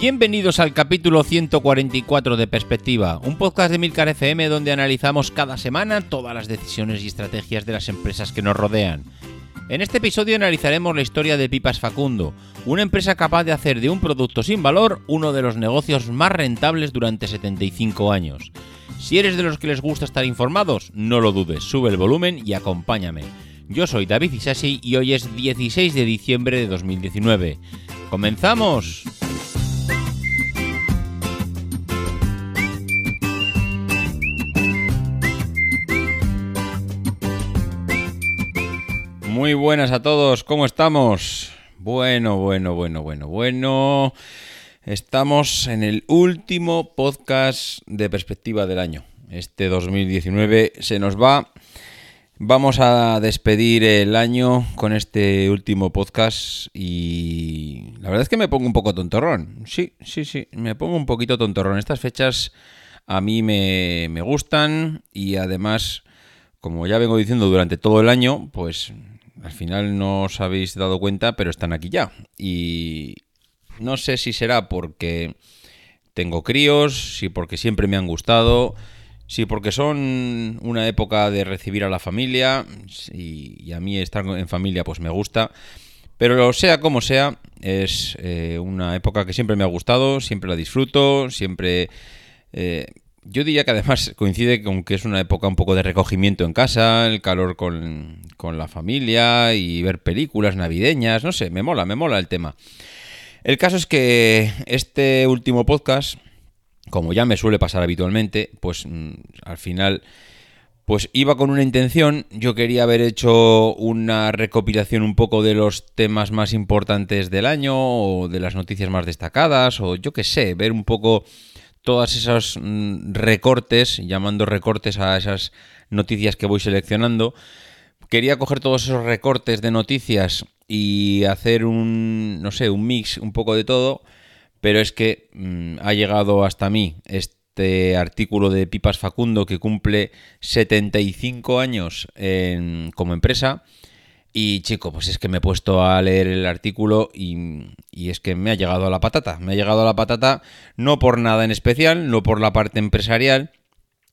Bienvenidos al capítulo 144 de Perspectiva, un podcast de Milcar FM donde analizamos cada semana todas las decisiones y estrategias de las empresas que nos rodean. En este episodio analizaremos la historia de Pipas Facundo, una empresa capaz de hacer de un producto sin valor uno de los negocios más rentables durante 75 años. Si eres de los que les gusta estar informados, no lo dudes, sube el volumen y acompáñame. Yo soy David Isasi y hoy es 16 de diciembre de 2019. ¡Comenzamos! Muy buenas a todos, ¿cómo estamos? Bueno, bueno, bueno, bueno, bueno. Estamos en el último podcast de perspectiva del año. Este 2019 se nos va. Vamos a despedir el año con este último podcast y la verdad es que me pongo un poco tontorrón. Sí, sí, sí, me pongo un poquito tontorrón. Estas fechas a mí me, me gustan y además, como ya vengo diciendo durante todo el año, pues al final no os habéis dado cuenta, pero están aquí ya. Y no sé si será porque tengo críos, si porque siempre me han gustado, si porque son una época de recibir a la familia, y, a mí estar en familia pues me gusta. Pero sea como sea, es eh, una época que siempre me ha gustado, siempre la disfruto, siempre... Eh, yo diría que además coincide con que es una época un poco de recogimiento en casa, el calor con, la familia y ver películas navideñas, no sé, me mola, me mola el tema. El caso es que este último podcast, como ya me suele pasar habitualmente, pues mm, al final pues iba con una intención, yo quería haber hecho una recopilación un poco de los temas más importantes del año o de las noticias más destacadas o yo qué sé, ver un poco todos esos mm, recortes, llamando recortes a esas noticias que voy seleccionando. Quería coger todos esos recortes de noticias y hacer un, no sé, un mix un poco de todo, pero es que mm, ha llegado hasta mí este artículo de Pipas Facundo que cumple 75 años como empresa y chico, pues es que me he puesto a leer el artículo y, es que me ha llegado a la patata. Me ha llegado a la patata no por nada en especial, no por la parte empresarial,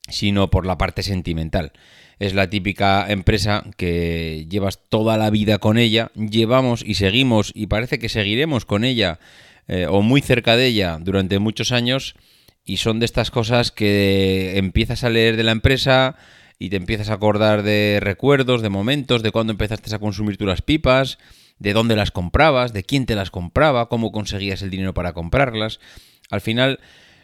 sino por la parte sentimental. Es la típica empresa que llevas toda la vida con ella, llevamos y seguimos y parece que seguiremos con ella eh, o muy cerca de ella durante muchos años y son de estas cosas que empiezas a leer de la empresa, y te empiezas a acordar de recuerdos, de momentos, de cuándo empezaste a consumir tú las pipas, de dónde las comprabas, de quién te las compraba, cómo conseguías el dinero para comprarlas. Al final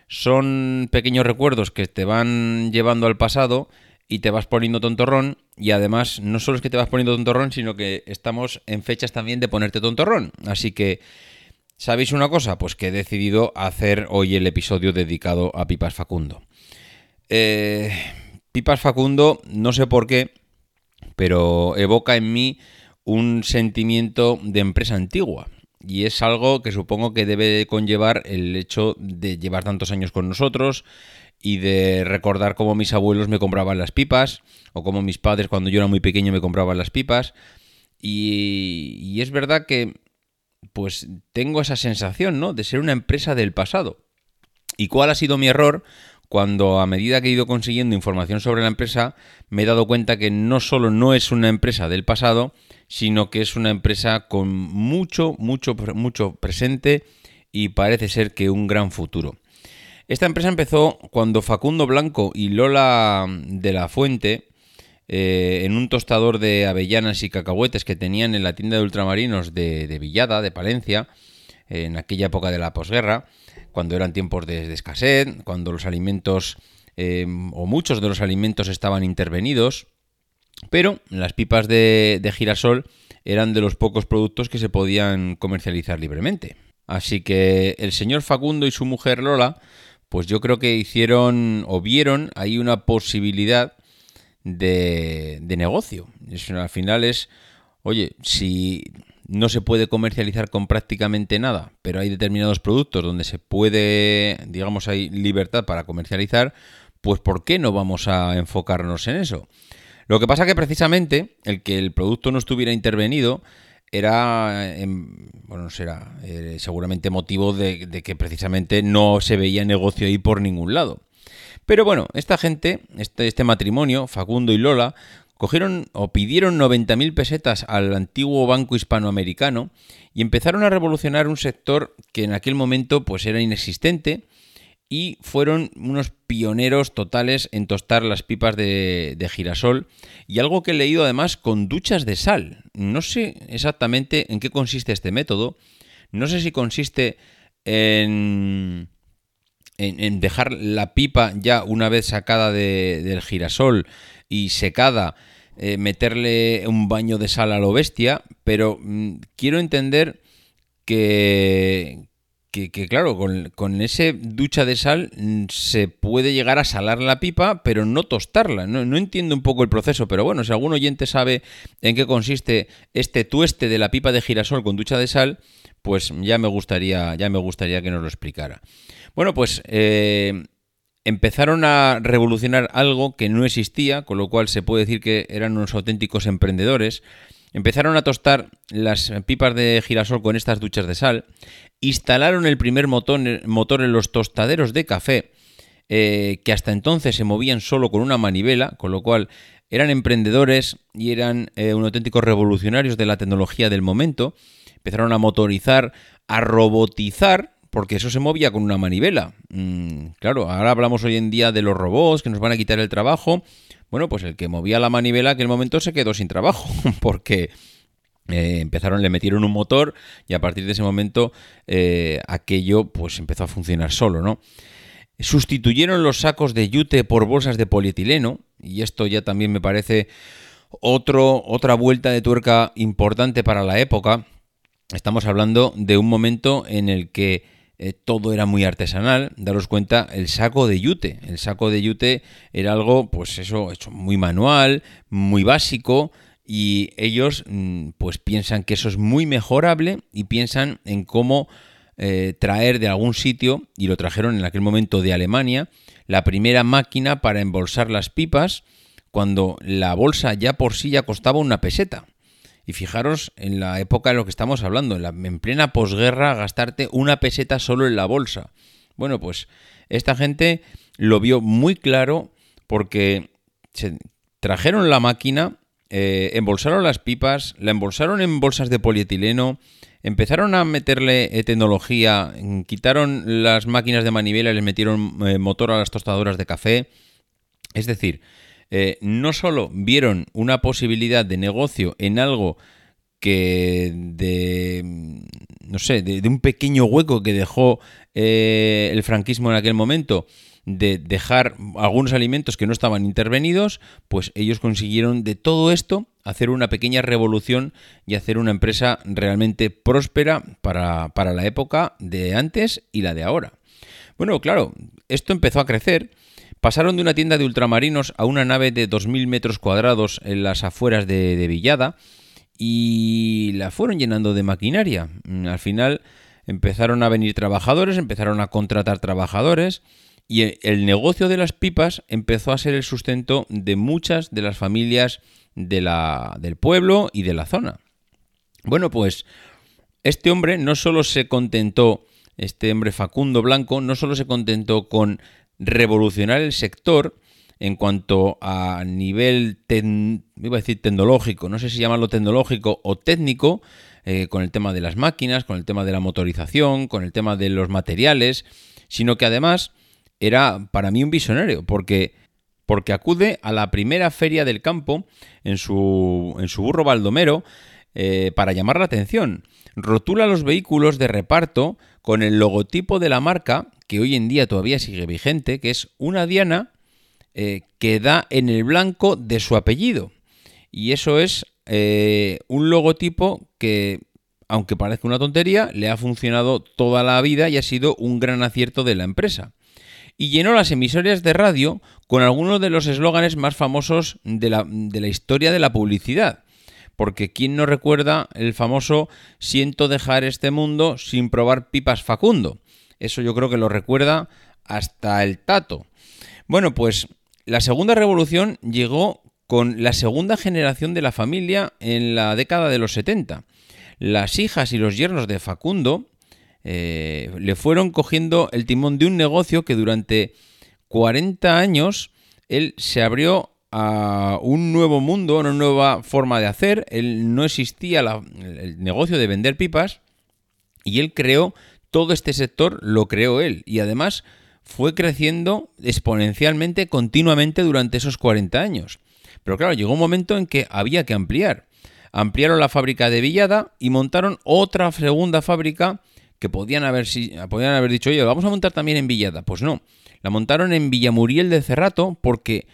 son pequeños recuerdos que te van llevando al pasado y te vas poniendo tontorrón y además no solo es que te vas poniendo tontorrón, sino que estamos en fechas también de ponerte tontorrón. Así que, ¿sabéis una cosa? Pues que he decidido hacer hoy el episodio dedicado a Pipas Facundo. Eh, Pipas Facundo, no sé por qué, pero evoca en mí un sentimiento de empresa antigua. Y es algo que supongo que debe conllevar el hecho de llevar tantos años con nosotros y de recordar cómo mis abuelos me compraban las pipas o cómo mis padres cuando yo era muy pequeño me compraban las pipas. Y, y es verdad que pues tengo esa sensación, ¿no? De ser una empresa del pasado. ¿Y cuál ha sido mi error? Cuando a medida que he ido consiguiendo información sobre la empresa, me he dado cuenta que no solo no es una empresa del pasado, sino que es una empresa con mucho, mucho, mucho presente y parece ser que un gran futuro. Esta empresa empezó cuando Facundo Blanco y Lola de la Fuente, eh, en un tostador de avellanas y cacahuetes que tenían en la tienda de ultramarinos de, Villada, de Palencia, en aquella época de la posguerra, cuando eran tiempos de, escasez, cuando los alimentos eh, o muchos de los alimentos estaban intervenidos, pero las pipas de, de girasol eran de los pocos productos que se podían comercializar libremente. Así que el señor Facundo y su mujer Lola, pues yo creo que hicieron o vieron ahí una posibilidad de, de negocio. al final es, oye, si no se puede comercializar con prácticamente nada, pero hay determinados productos donde se puede, digamos, hay libertad para comercializar, pues ¿por qué no vamos a enfocarnos en eso? Lo que pasa que precisamente el que el producto no estuviera intervenido era, em, bueno, será eh, seguramente motivo de, que precisamente no se veía negocio ahí por ningún lado. Pero bueno, esta gente, este, este matrimonio, Facundo y Lola, cogieron o pidieron 90.000 pesetas al antiguo banco hispanoamericano y empezaron a revolucionar un sector que en aquel momento pues era inexistente y fueron unos pioneros totales en tostar las pipas de, girasol y algo que he leído además con duchas de sal. No sé exactamente en qué consiste este método, no sé si consiste en, en, dejar la pipa ya una vez sacada del girasol y secada, eh, meterle un baño de sal a lo bestia, pero mm, quiero entender que, que, claro, con, ese ducha de sal mm, se puede llegar a salar la pipa, pero no tostarla. No, entiendo un poco el proceso, pero bueno, si algún oyente sabe en qué consiste este tueste de la pipa de girasol con ducha de sal, pues ya me gustaría, ya me gustaría que nos lo explicara. Bueno, pues eh, empezaron a revolucionar algo que no existía, con lo cual se puede decir que eran unos auténticos emprendedores. Empezaron a tostar las pipas de girasol con estas duchas de sal, instalaron el primer motor, en los tostaderos de café, eh, que hasta entonces se movían solo con una manivela, con lo cual eran emprendedores y eran eh, un auténticos revolucionarios de la tecnología del momento. Empezaron a motorizar, a robotizar, porque eso se movía con una manivela. Mm, claro, ahora hablamos hoy en día de los robots que nos van a quitar el trabajo, bueno, pues el que movía la manivela en aquel momento se quedó sin trabajo, porque eh, empezaron, le metieron un motor y a partir de ese momento eh, aquello pues empezó a funcionar solo, ¿no? Sustituyeron los sacos de yute por bolsas de polietileno y esto ya también me parece otro, otra vuelta de tuerca importante para la época. Estamos hablando de un momento en el que eh, todo era muy artesanal. Daros cuenta, el saco de yute. El saco de yute era algo, pues eso, hecho muy manual, muy básico. Y ellos, mm, pues piensan que eso es muy mejorable y piensan en cómo eh, traer de algún sitio, y lo trajeron en aquel momento de Alemania, la primera máquina para embolsar las pipas, cuando la bolsa ya por sí ya costaba una peseta. Y fijaros en la época en lo que estamos hablando, en, plena posguerra, gastarte una peseta solo en la bolsa. Bueno, pues esta gente lo vio muy claro porque trajeron la máquina, eh, embolsaron las pipas, la embolsaron en bolsas de polietileno, empezaron a meterle eh, tecnología, quitaron las máquinas de manivela y les metieron eh, motor a las tostadoras de café. Es decir, eh, no solo vieron una posibilidad de negocio en algo que de, no sé, de, un pequeño hueco que dejó eh, el franquismo en aquel momento, de dejar algunos alimentos que no estaban intervenidos, pues ellos consiguieron de todo esto hacer una pequeña revolución y hacer una empresa realmente próspera para, para la época de antes y la de ahora. Bueno, claro, esto empezó a crecer Pasaron de una tienda de ultramarinos a una nave de 2.000 metros cuadrados en las afueras de, Villada y la fueron llenando de maquinaria. Mm, al final empezaron a venir trabajadores, empezaron a contratar trabajadores y el negocio de las pipas empezó a ser el sustento de muchas de las familias de la, del pueblo y de la zona. Bueno, pues este hombre no solo se contentó, este hombre Facundo Blanco, no solo se contentó con revolucionar el sector en cuanto a nivel, iba a decir tecnológico, no sé si llamarlo tecnológico o técnico, eh, con el tema de las máquinas, con el tema de la motorización, con el tema de los materiales, sino que además era para mí un visionario, porque, porque acude a la primera feria del campo en su, en su burro baldomero eh, para llamar la atención. Rotula los vehículos de reparto con el logotipo de la marca, que hoy en día todavía sigue vigente, que es una diana eh, que da en el blanco de su apellido. Y eso es eh, un logotipo que, aunque parezca una tontería, le ha funcionado toda la vida y ha sido un gran acierto de la empresa. Y llenó las emisoras de radio con algunos de los eslóganes más famosos de la, de la historia de la publicidad. Porque ¿quién no recuerda el famoso siento dejar este mundo sin probar pipas Facundo? Eso yo creo que lo recuerda hasta el tato. Bueno, pues la segunda revolución llegó con la segunda generación de la familia en la década de los 70. Las hijas y los yernos de Facundo eh, le fueron cogiendo el timón de un negocio que durante 40 años él se abrió a un nuevo mundo, una nueva forma de hacer. Él no existía el negocio de vender pipas y él creó todo este sector, lo creó él. Y además fue creciendo exponencialmente continuamente durante esos 40 años. Pero claro, llegó un momento en que había que ampliar. Ampliaron la fábrica de Villada y montaron otra segunda fábrica que podían haber, podían haber dicho, vamos a montar también en Villada. Pues no, la montaron en Villamuriel de Cerrato porque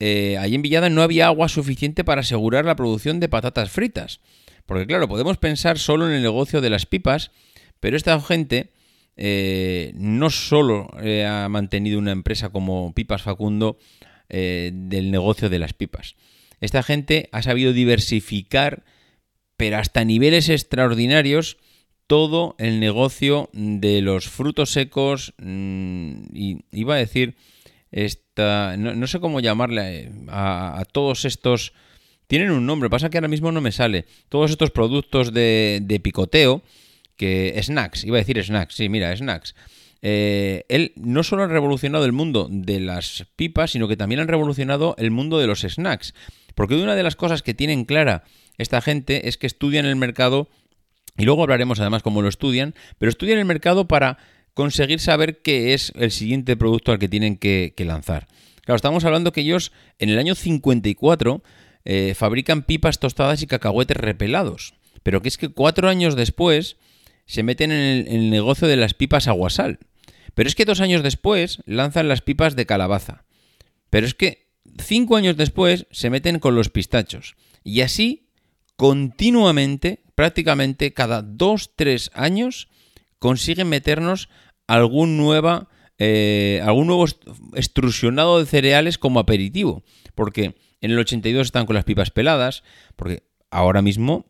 eh, allí en Villada no había agua suficiente para asegurar la producción de patatas fritas. Porque claro, podemos pensar solo en el negocio de las pipas, pero esta gente eh, no solo eh, ha mantenido una empresa como Pipas Facundo eh, del negocio de las pipas. Esta gente ha sabido diversificar, pero hasta niveles extraordinarios, todo el negocio de los frutos secos mm, y iba a decir esta, no, sé cómo llamarle a, todos estos tienen un nombre pasa que ahora mismo no me sale todos estos productos de, de picoteo que snacks, iba a decir snacks, sí, mira, snacks. Eh, él no solo ha revolucionado el mundo de las pipas, sino que también han revolucionado el mundo de los snacks. Porque una de las cosas que tienen clara esta gente es que estudian el mercado, y luego hablaremos además cómo lo estudian, pero estudian el mercado para conseguir saber qué es el siguiente producto al que tienen que, lanzar. Claro, estamos hablando que ellos en el año 54 eh, fabrican pipas tostadas y cacahuetes repelados. Pero que es que cuatro años después se meten en el, negocio de las pipas aguasal. Pero es que dos años después lanzan las pipas de calabaza. Pero es que cinco años después se meten con los pistachos. Y así, continuamente, prácticamente cada dos, tres años, consiguen meternos algún, nueva, eh, algún nuevo extrusionado de cereales como aperitivo. Porque en el 82 están con las pipas peladas, porque ahora mismo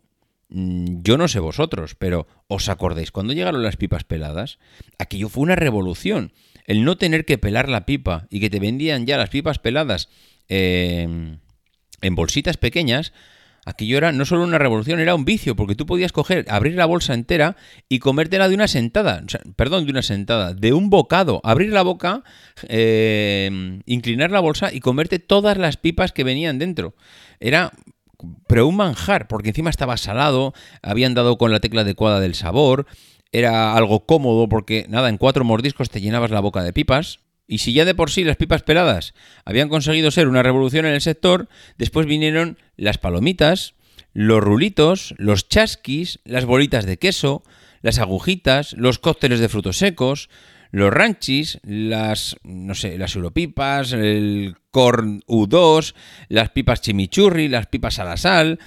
yo no sé vosotros, pero ¿os acordáis cuando llegaron las pipas peladas? Aquello fue una revolución. El no tener que pelar la pipa y que te vendían ya las pipas peladas em, en bolsitas pequeñas, aquello era no solo una revolución, era un vicio, porque tú podías coger, abrir la bolsa entera y comértela de una sentada, perdón, de una sentada, de un bocado, abrir la boca, em, inclinar la bolsa y comerte todas las pipas que venían dentro. Era pero un manjar, porque encima estaba salado, habían dado con la tecla adecuada del sabor, era algo cómodo porque, nada, en cuatro mordiscos te llenabas la boca de pipas. Y si ya de por sí las pipas peladas habían conseguido ser una revolución en el sector, después vinieron las palomitas, los rulitos, los chasquis, las bolitas de queso, las agujitas, los cócteles de frutos secos, los ranchis, las, no sé, las europipas, el corn U2, las pipas chimichurri, las pipas a la sal.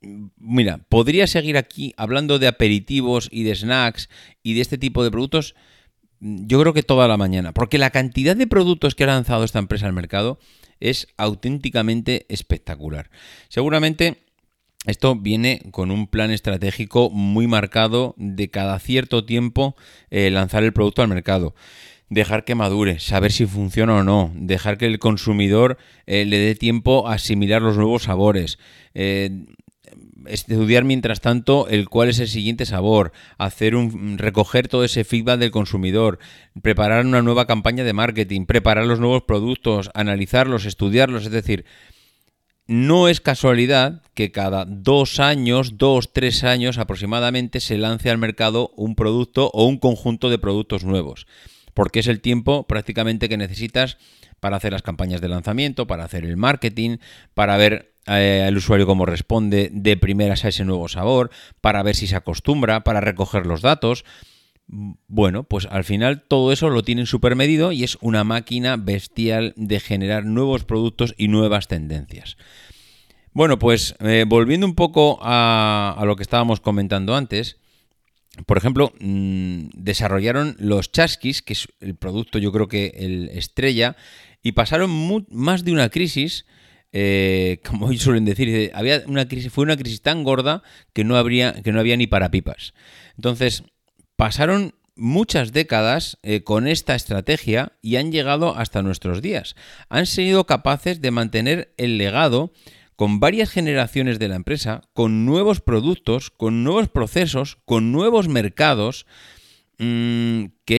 Mira, podría seguir aquí hablando de aperitivos y de snacks y de este tipo de productos, yo creo que toda la mañana, porque la cantidad de productos que ha lanzado esta empresa al mercado es auténticamente espectacular. Seguramente esto viene con un plan estratégico muy marcado de cada cierto tiempo eh, lanzar el producto al mercado. Dejar que madure, saber si funciona o no, dejar que el consumidor eh, le dé tiempo a asimilar los nuevos sabores. Eh, estudiar mientras tanto el cuál es el siguiente sabor, hacer un recoger todo ese feedback del consumidor, preparar una nueva campaña de marketing, preparar los nuevos productos, analizarlos, estudiarlos, es decir, no es casualidad que cada dos años, dos, tres años aproximadamente, se lance al mercado un producto o un conjunto de productos nuevos, porque es el tiempo prácticamente que necesitas para hacer las campañas de lanzamiento, para hacer el marketing, para ver eh, al usuario cómo responde de primeras a ese nuevo sabor, para ver si se acostumbra, para recoger los datos. Bueno, pues al final todo eso lo tienen medido y es una máquina bestial de generar nuevos productos y nuevas tendencias. Bueno, pues eh, volviendo un poco a, lo que estábamos comentando antes, por ejemplo, mm, desarrollaron los chasquis, que es el producto yo creo que el estrella, y pasaron más de una crisis, eh, como ellos suelen decir, había una crisis, fue una crisis tan gorda que no, que no había ni para pipas. Entonces, pasaron muchas décadas eh, con esta estrategia y han llegado hasta nuestros días. Han sido capaces de mantener el legado con varias generaciones de la empresa, con nuevos productos, con nuevos procesos, con nuevos mercados mmm, que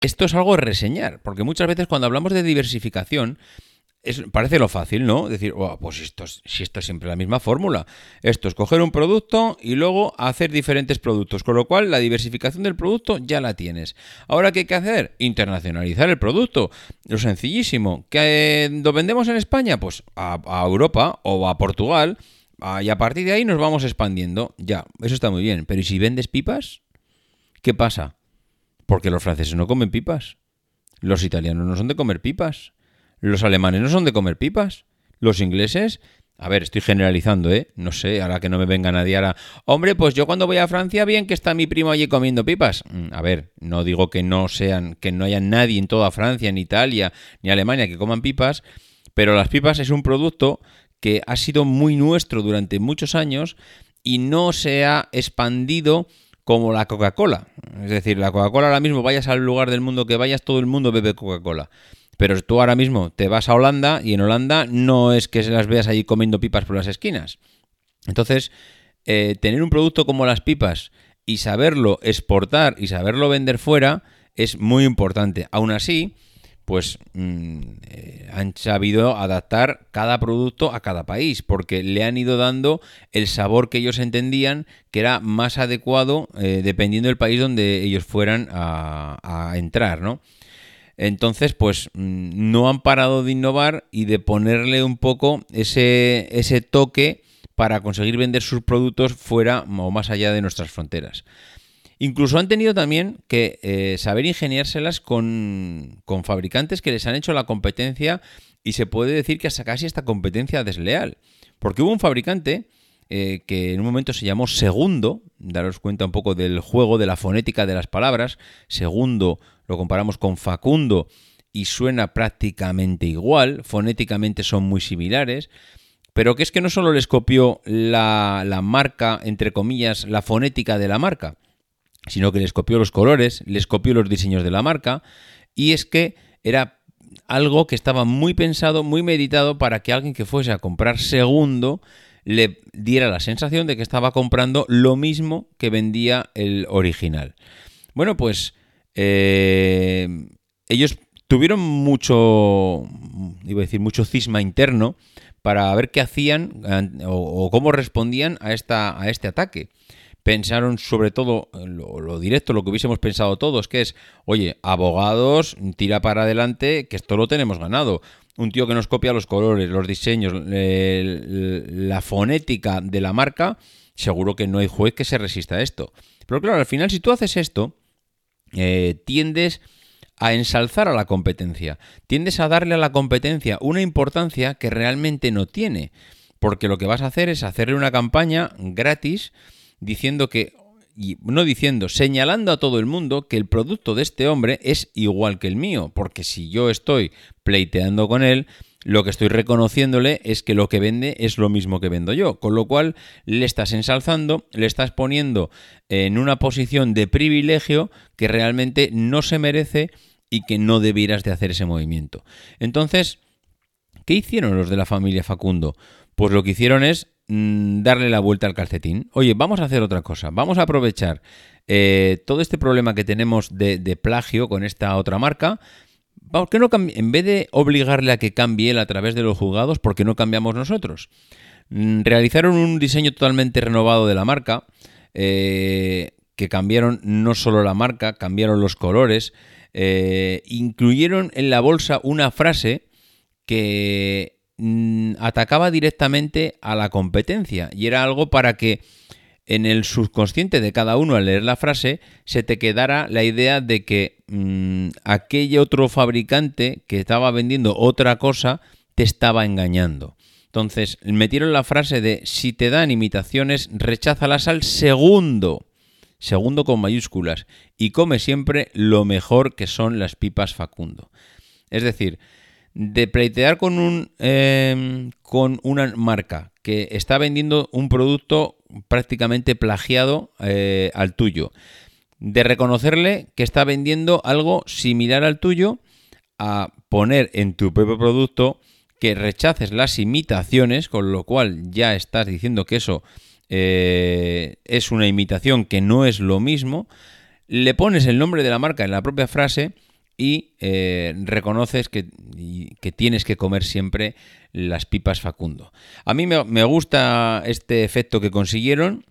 Esto es algo a reseñar, porque muchas veces cuando hablamos de diversificación, parece lo fácil, ¿no? Decir, pues esto es, si esto es siempre la misma fórmula. Esto es coger un producto y luego hacer diferentes productos, con lo cual la diversificación del producto ya la tienes. Ahora, ¿qué hay que hacer? Internacionalizar el producto. Lo sencillísimo. ¿Que lo vendemos en España? Pues a, Europa o a Portugal. Y a partir de ahí nos vamos expandiendo. Ya, eso está muy bien. Pero ¿y si vendes pipas? ¿Qué pasa? Porque los franceses no comen pipas. Los italianos no son de comer pipas. Los alemanes no son de comer pipas. Los ingleses... A ver, estoy generalizando, ¿eh? No sé, ahora que no me venga nadie ahora. Hombre, pues yo cuando voy a Francia, bien que está mi primo allí comiendo pipas. Mm, a ver, no digo que no sean, que no haya nadie en toda Francia, ni Italia, ni Alemania que coman pipas, pero las pipas es un producto que ha sido muy nuestro durante muchos años y no se ha expandido como la Coca-Cola. Es decir, la Coca-Cola ahora mismo, vayas al lugar del mundo que vayas, todo el mundo bebe Coca-Cola. Pero tú ahora mismo te vas a Holanda y en Holanda no es que se las veas allí comiendo pipas por las esquinas. Entonces, eh, tener un producto como las pipas y saberlo exportar y saberlo vender fuera es muy importante. Aún así, pues mm, eh, han sabido adaptar cada producto a cada país, porque le han ido dando el sabor que ellos entendían que era más adecuado eh, dependiendo del país donde ellos fueran a, entrar, ¿no? Entonces, pues mm, no han parado de innovar y de ponerle un poco ese, ese toque para conseguir vender sus productos fuera o más allá de nuestras fronteras. Incluso han tenido también que eh, saber ingeniárselas con, con, fabricantes que les han hecho la competencia y se puede decir que hasta casi esta competencia desleal. Porque hubo un fabricante eh, que en un momento se llamó Segundo, daros cuenta un poco del juego, de la fonética de las palabras. Segundo lo comparamos con Facundo y suena prácticamente igual, fonéticamente son muy similares pero que es que no solo les copió la, la, marca, entre comillas, la fonética de la marca, sino que les copió los colores, les copió los diseños de la marca, y es que era algo que estaba muy pensado, muy meditado para que alguien que fuese a comprar segundo le diera la sensación de que estaba comprando lo mismo que vendía el original. Bueno, pues eh, ellos tuvieron mucho, iba a decir, mucho cisma interno para ver qué hacían o, cómo respondían a, esta, a este ataque. Pensaron sobre todo lo, directo, lo que hubiésemos pensado todos, que es, oye, abogados, tira para adelante, que esto lo tenemos ganado. Un tío que nos copia los colores, los diseños, la fonética de la marca, seguro que no hay juez que se resista a esto. Pero claro, al final si tú haces esto, eh, tiendes a ensalzar a la competencia, tiendes a darle a la competencia una importancia que realmente no tiene, porque lo que vas a hacer es hacerle una campaña gratis diciendo que, y no diciendo, señalando a todo el mundo que el producto de este hombre es igual que el mío, porque si yo estoy pleiteando con él, lo que estoy reconociéndole es que lo que vende es lo mismo que vendo yo, con lo cual le estás ensalzando, le estás poniendo en una posición de privilegio que realmente no se merece y que no debieras de hacer ese movimiento. Entonces, ¿qué hicieron los de la familia Facundo? Pues lo que hicieron es mm, darle la vuelta al calcetín. Oye, vamos a hacer otra cosa, vamos a aprovechar eh, todo este problema que tenemos de, plagio con esta otra marca, ¿Por qué no en vez de obligarle a que cambie él a través de los juzgados, ¿por qué no cambiamos nosotros? Mm, realizaron un diseño totalmente renovado de la marca, eh, que cambiaron no solo la marca, cambiaron los colores, eh, incluyeron en la bolsa una frase que mm, atacaba directamente a la competencia y era algo para que en el subconsciente de cada uno al leer la frase se te quedara la idea de que mm, aquel otro fabricante que estaba vendiendo otra cosa te estaba engañando. Entonces metieron la frase de si te dan imitaciones, recházalas al segundo. Segundo con mayúsculas. Y come siempre lo mejor que son las pipas Facundo. Es decir, de pleitear con, un, em, con una marca que está vendiendo un producto prácticamente plagiado eh, al tuyo. De reconocerle que está vendiendo algo similar al tuyo, a poner en tu propio producto que rechaces las imitaciones, con lo cual ya estás diciendo que eso eh, es una imitación que no es lo mismo, le pones el nombre de la marca en la propia frase y eh, reconoces que, que, tienes que comer siempre las pipas Facundo. A mí me, gusta este efecto que consiguieron.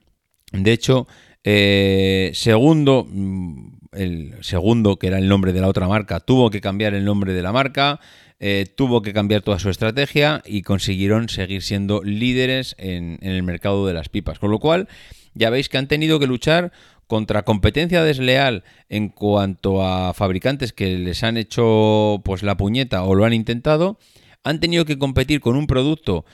De hecho, eh, segundo, mm, el segundo, que era el nombre de la otra marca, tuvo que cambiar el nombre de la marca, eh, tuvo que cambiar toda su estrategia y consiguieron seguir siendo líderes en, en el mercado de las pipas. Con lo cual, ya veis que han tenido que luchar contra competencia desleal en cuanto a fabricantes que les han hecho pues la puñeta o lo han intentado, han tenido que competir con un producto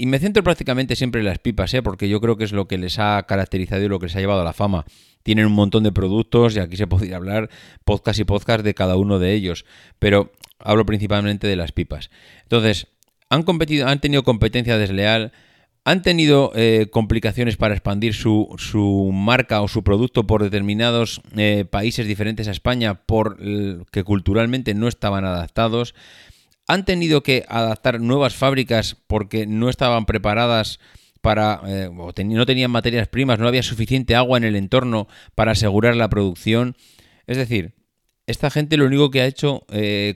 y me centro prácticamente siempre en las pipas, ¿eh? porque yo creo que es lo que les ha caracterizado y lo que les ha llevado a la fama. Tienen un montón de productos y aquí se podría hablar podcast y podcast de cada uno de ellos, pero hablo principalmente de las pipas. Entonces, han competido, han tenido competencia desleal, han tenido eh, complicaciones para expandir su, marca o su producto por determinados eh, países diferentes a España por que culturalmente no estaban adaptados. Han tenido que adaptar nuevas fábricas porque no estaban preparadas para eh, o no tenían materias primas, no había suficiente agua en el entorno para asegurar la producción. Es decir, esta gente lo único que ha hecho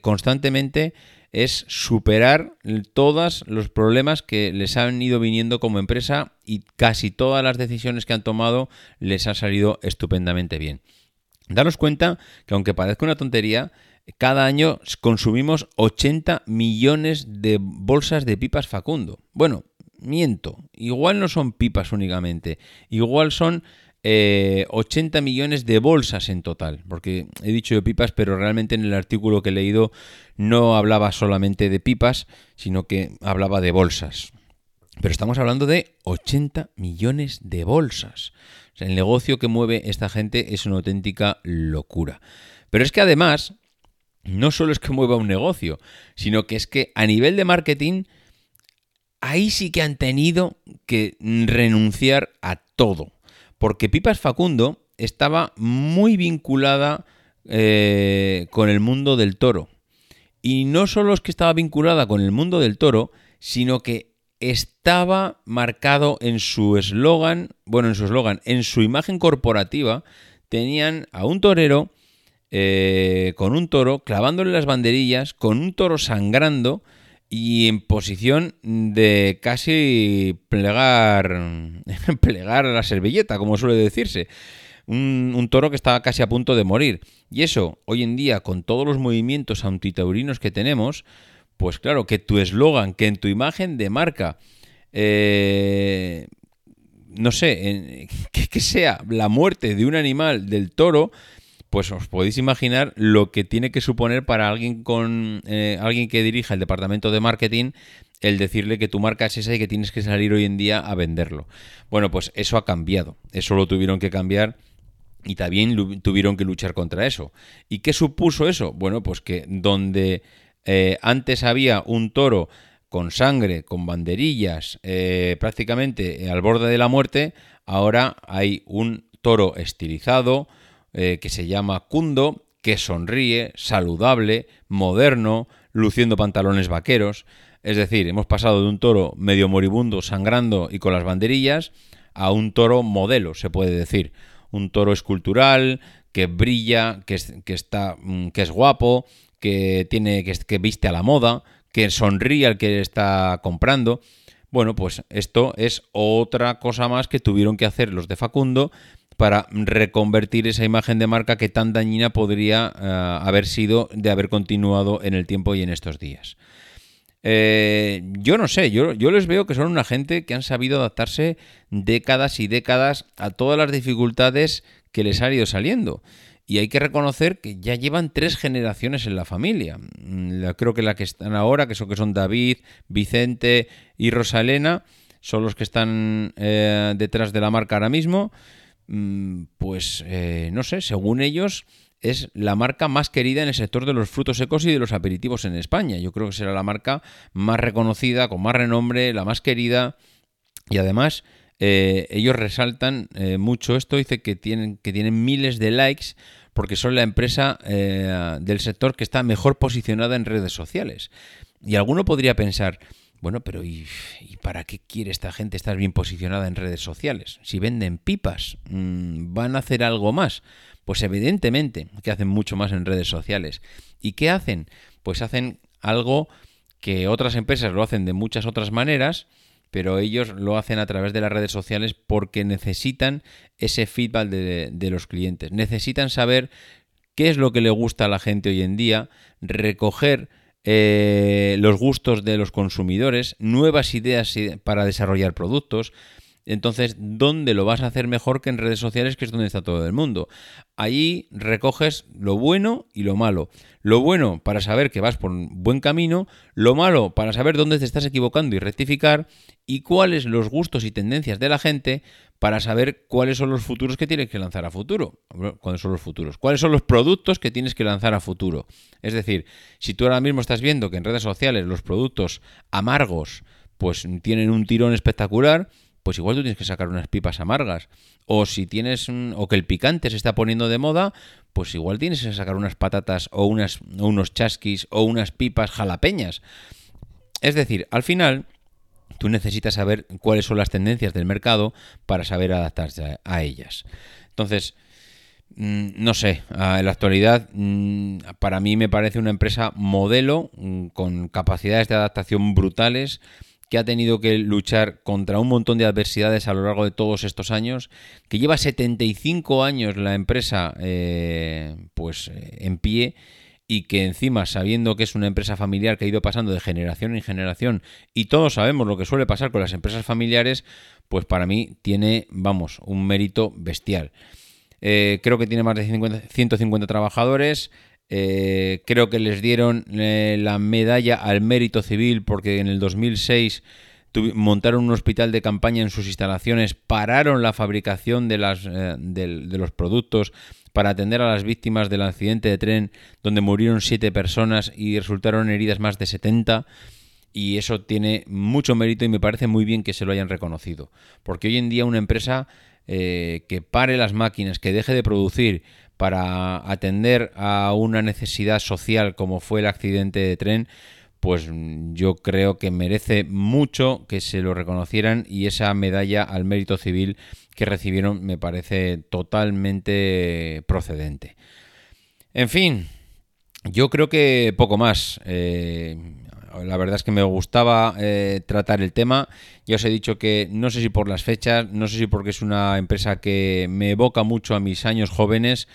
constantemente es superar todos los problemas que les han ido viniendo como empresa y casi todas las decisiones que han tomado les ha salido estupendamente bien. Daros cuenta que aunque parezca una tontería, cada año consumimos 80 millones de bolsas de pipas Facundo. Bueno, miento, igual no son pipas únicamente, igual son 80 eh, millones de bolsas en total, porque he dicho de pipas, pero realmente en el artículo que he leído no hablaba solamente de pipas, sino que hablaba de bolsas. Pero estamos hablando de 80 millones de bolsas. el negocio que mueve esta gente es una auténtica locura. Pero es que además, no solo es que mueva un negocio, sino que es que a nivel de marketing, ahí sí que han tenido que renunciar a todo porque Pipas Facundo estaba muy vinculada eh, con el mundo del toro. Y no solo es que estaba vinculada con el mundo del toro, sino que estaba marcado en su eslogan, bueno, en su eslogan, en su imagen corporativa, tenían a un torero eh, con un toro, clavándole las banderillas, con un toro sangrando y en posición de casi plegar, plegar la servilleta, como suele decirse. Un, toro que estaba casi a punto de morir. Y eso, hoy en día, con todos los movimientos antitaurinos que tenemos, pues claro, que tu eslogan, que en tu imagen de marca, eh, no sé, que, sea la muerte de un animal, del toro, pues os podéis imaginar lo que tiene que suponer para alguien con eh, alguien que dirija el departamento de marketing el decirle que tu marca es esa y que tienes que salir hoy en día a venderlo. Bueno, pues eso ha cambiado. Eso lo tuvieron que cambiar y también tuvieron que luchar contra eso. ¿Y qué supuso eso? Bueno, pues que donde eh, antes había un toro con sangre, con banderillas, eh, prácticamente al borde de la muerte, ahora hay un toro estilizado, eh, que se llama Kundo, que sonríe, saludable, moderno, luciendo pantalones vaqueros. Es decir, hemos pasado de un toro medio moribundo, sangrando y con las banderillas, a un toro modelo, se puede decir. Un toro escultural, que brilla, que, que está, mm, que es guapo, que, tiene, que, que viste a la moda, que sonríe al que está comprando. Bueno, pues esto es otra cosa más que tuvieron que hacer los de Facundo para reconvertir esa imagen de marca que tan dañina podría eh, haber sido de haber continuado en el tiempo y en estos días. Eh, yo no sé, yo, les veo que son una gente que han sabido adaptarse décadas y décadas a todas las dificultades que les han ido saliendo. Y hay que reconocer que ya llevan tres generaciones en la familia. Mm, creo que la que están ahora, que son, que son David, Vicente y Rosalena, son los que están eh, detrás de la marca ahora mismo. Mm, pues eh, no sé, según ellos es la marca más querida en el sector de los frutos secos y de los aperitivos en España. Yo creo que será la marca más reconocida, con más renombre, la más querida y además eh, ellos resaltan eh, mucho esto, dice que tienen, que tienen miles de likes porque son la empresa del sector que está mejor posicionada en redes sociales. Y alguno podría pensar, bueno, pero ¿y, para qué quiere esta gente estar bien posicionada en redes sociales? Si venden pipas, mm, ¿van a hacer algo más? Pues evidentemente que hacen mucho más en redes sociales. ¿Y qué hacen? Pues hacen algo que otras empresas lo hacen de muchas otras maneras, pero ellos lo hacen a través de las redes sociales porque necesitan ese feedback de, de los clientes. Necesitan saber qué es lo que le gusta a la gente hoy en día, recoger eh, los gustos de los consumidores, nuevas ideas para desarrollar productos. Entonces, ¿dónde lo vas a hacer mejor que en redes sociales, que es donde está todo el mundo? Allí recoges lo bueno y lo malo. Lo bueno para saber que vas por un buen camino, lo malo para saber dónde te estás equivocando y rectificar, y cuáles los gustos y tendencias de la gente para saber cuáles son los futuros que tienes que lanzar a futuro. ¿Cuáles son los futuros? ¿Cuáles son los productos que tienes que lanzar a futuro? Es decir, si tú ahora mismo estás viendo que en redes sociales los productos amargos pues tienen un tirón espectacular, pues igual tú tienes que sacar unas pipas amargas. O si tienes o que el picante se está poniendo de moda, pues igual tienes que sacar unas patatas o unas o unos chasquis o unas pipas jalapeñas. Es decir, al final Tú necesitas saber cuáles son las tendencias del mercado para saber adaptarse a ellas. Entonces, mm, no sé, en la actualidad mm, para mí me parece una empresa modelo mm, con capacidades de adaptación brutales que ha tenido que luchar contra un montón de adversidades a lo largo de todos estos años, que lleva 75 años la empresa eh, pues eh, en pie y que encima, sabiendo que es una empresa familiar que ha ido pasando de generación en generación, y todos sabemos lo que suele pasar con las empresas familiares, pues para mí tiene, vamos, un mérito bestial. Eh, creo que tiene más de 150 trabajadores. Eh, creo que les dieron eh, la medalla al mérito civil porque en el 2006 montaron un hospital de campaña en sus instalaciones, pararon la fabricación de, las, de los productos para atender a las víctimas del accidente de tren donde murieron siete personas y resultaron heridas más de 70 y eso tiene mucho mérito y me parece muy bien que se lo hayan reconocido. Porque hoy en día una empresa eh, que pare las máquinas, que deje de producir para atender a una necesidad social como fue el accidente de tren, pues yo creo que merece mucho que se lo reconocieran y esa medalla al mérito civil que recibieron me parece totalmente procedente. En fin, yo creo que poco más. Eh, la verdad es que me gustaba eh, tratar el tema. Ya os he dicho que no sé si por las fechas, no sé si porque es una empresa que me evoca mucho a mis años jóvenes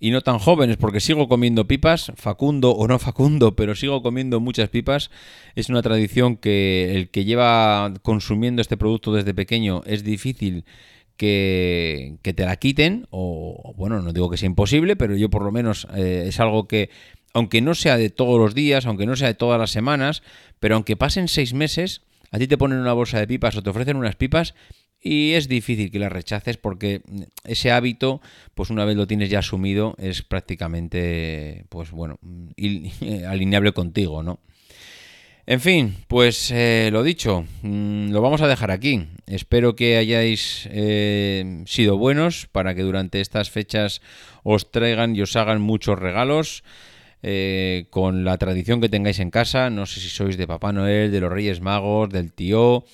y no tan jóvenes, porque sigo comiendo pipas, facundo o no facundo, pero sigo comiendo muchas pipas. Es una tradición que el que lleva consumiendo este producto desde pequeño es difícil que, te la quiten, o bueno, no digo que sea imposible, pero yo por lo menos eh, es algo que aunque no sea de todos los días, aunque no sea de todas las semanas, pero aunque pasen seis meses, a ti te ponen una bolsa de pipas o te ofrecen unas pipas y es difícil que las rechaces porque ese hábito, pues una vez lo tienes ya asumido, es prácticamente, pues bueno, alineable contigo, ¿no? En fin, pues eh, lo dicho, mm, lo vamos a dejar aquí. Espero que hayáis eh, sido buenos para que durante estas fechas os traigan y os hagan muchos regalos. Eh, con la tradición que tengáis en casa. No sé si sois de Papá Noel, de los Reyes Magos, del tío,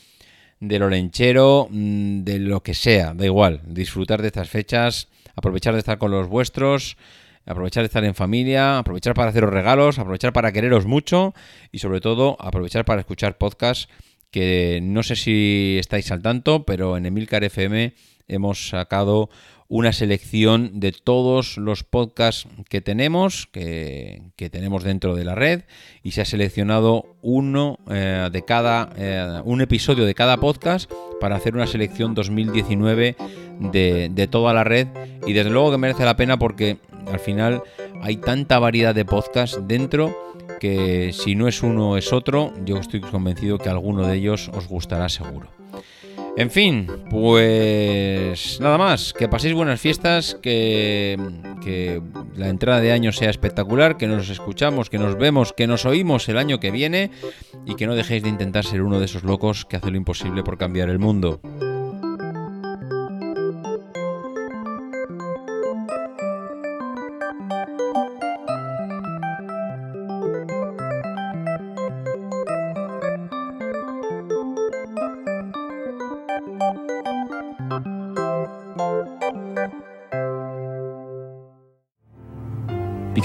del olenchero, mm, de lo que sea, da igual. Disfrutar de estas fechas, aprovechar de estar con los vuestros, aprovechar de estar en familia, aprovechar para haceros regalos, aprovechar para quereros mucho y sobre todo aprovechar para escuchar podcasts que no sé si estáis al tanto, pero en Emilcar FM hemos sacado una selección de todos los podcasts que tenemos, que, tenemos dentro de la red, y se ha seleccionado uno eh, de cada, eh, un episodio de cada podcast para hacer una selección 2019 de, de toda la red. Y desde luego que merece la pena porque al final hay tanta variedad de podcasts dentro que si no es uno es otro, yo estoy convencido que alguno de ellos os gustará seguro. En fin, pues nada más, que paséis buenas fiestas, que, la entrada de año sea espectacular, que nos escuchamos, que nos vemos, que nos oímos el año que viene y que no dejéis de intentar ser uno de esos locos que hace lo imposible por cambiar el mundo.